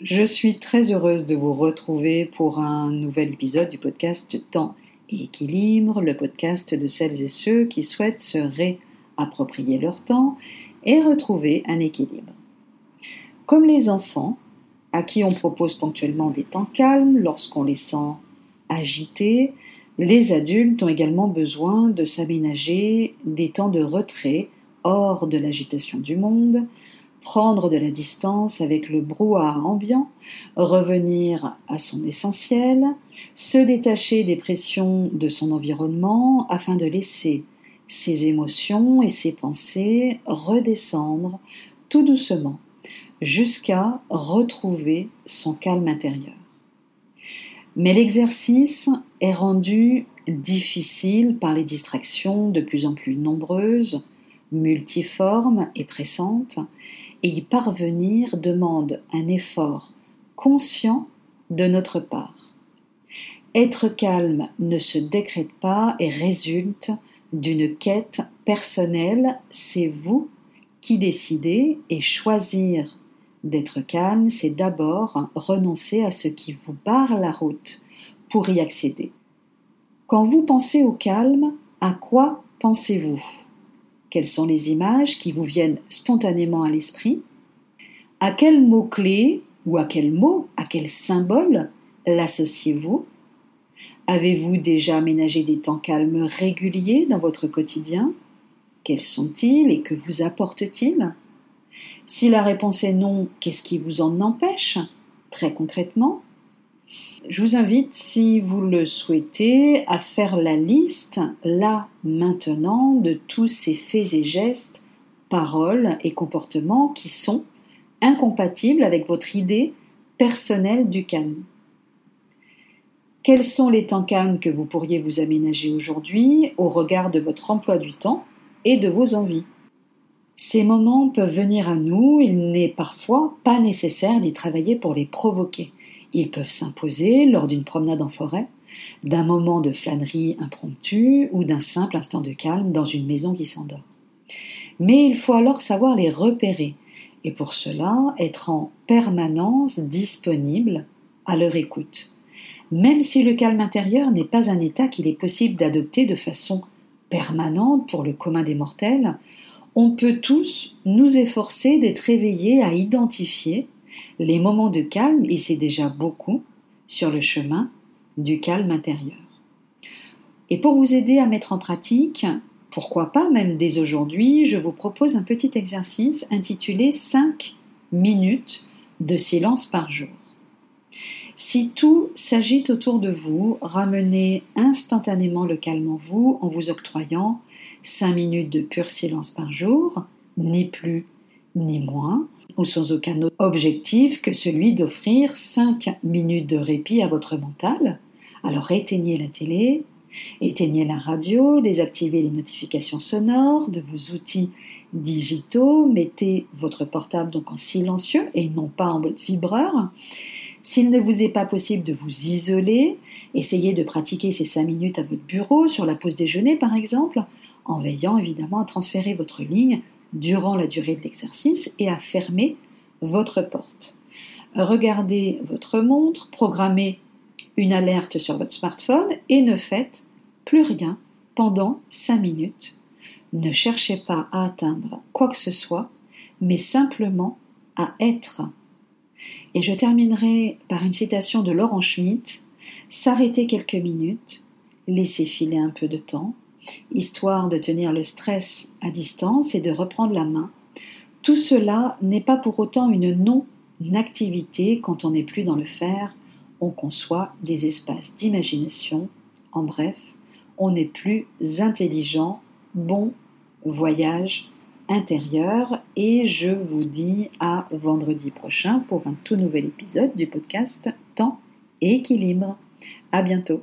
Je suis très heureuse de vous retrouver pour un nouvel épisode du podcast Temps et Équilibre, le podcast de celles et ceux qui souhaitent se réapproprier leur temps et retrouver un équilibre. Comme les enfants, à qui on propose ponctuellement des temps calmes lorsqu'on les sent agités, les adultes ont également besoin de s'aménager des temps de retrait hors de l'agitation du monde, prendre de la distance avec le brouhaha ambiant, revenir à son essentiel, se détacher des pressions de son environnement afin de laisser ses émotions et ses pensées redescendre tout doucement jusqu'à retrouver son calme intérieur. Mais l'exercice est rendu difficile par les distractions de plus en plus nombreuses, multiformes et pressantes, et y parvenir demande un effort conscient de notre part. Être calme ne se décrète pas et résulte d'une quête personnelle, c'est vous qui décidez et choisir d'être calme, c'est d'abord renoncer à ce qui vous barre la route pour y accéder. Quand vous pensez au calme, à quoi pensez-vous? Quelles sont les images qui vous viennent spontanément à l'esprit? À quel mot-clé ou à quel mot, à quel symbole l'associez-vous? Avez-vous déjà aménagé des temps calmes réguliers dans votre quotidien? Quels sont-ils et que vous apportent-ils? Si la réponse est non, qu'est-ce qui vous en empêche? Très concrètement, je vous invite, si vous le souhaitez, à faire la liste, là, maintenant, de tous ces faits et gestes, paroles et comportements qui sont incompatibles avec votre idée personnelle du calme. Quels sont les temps calmes que vous pourriez vous aménager aujourd'hui au regard de votre emploi du temps et de vos envies? Ces moments peuvent venir à nous, il n'est parfois pas nécessaire d'y travailler pour les provoquer. Ils peuvent s'imposer lors d'une promenade en forêt, d'un moment de flânerie impromptue ou d'un simple instant de calme dans une maison qui s'endort. Mais il faut alors savoir les repérer et pour cela être en permanence disponible à leur écoute. Même si le calme intérieur n'est pas un état qu'il est possible d'adopter de façon permanente pour le commun des mortels, on peut tous nous efforcer d'être éveillés à identifier les moments de calme, et c'est déjà beaucoup, sur le chemin du calme intérieur. Et pour vous aider à mettre en pratique, pourquoi pas même dès aujourd'hui, je vous propose un petit exercice intitulé 5 minutes de silence par jour. Si tout s'agite autour de vous, ramenez instantanément le calme en vous en vous octroyant 5 minutes de pur silence par jour, ni plus ni moins, ou sans aucun autre objectif que celui d'offrir 5 minutes de répit à votre mental. Alors éteignez la télé, éteignez la radio, désactivez les notifications sonores de vos outils digitaux, mettez votre portable donc en silencieux et non pas en mode vibreur. S'il ne vous est pas possible de vous isoler, essayez de pratiquer ces 5 minutes à votre bureau, sur la pause déjeuner par exemple, en veillant évidemment à transférer votre ligne durant la durée de l'exercice et à fermer votre porte. Regardez votre montre, programmez une alerte sur votre smartphone et ne faites plus rien pendant 5 minutes. Ne cherchez pas à atteindre quoi que ce soit, mais simplement à être. Et je terminerai par une citation de Laurent Schmitt S'arrêter quelques minutes, laisser filer un peu de temps, histoire de tenir le stress à distance et de reprendre la main. Tout cela n'est pas pour autant une non-activité quand on n'est plus dans le faire, on conçoit des espaces d'imagination, en bref, on est plus intelligent, bon voyage intérieur et je vous dis à vendredi prochain pour un tout nouvel épisode du podcast Temps et équilibre. À bientôt.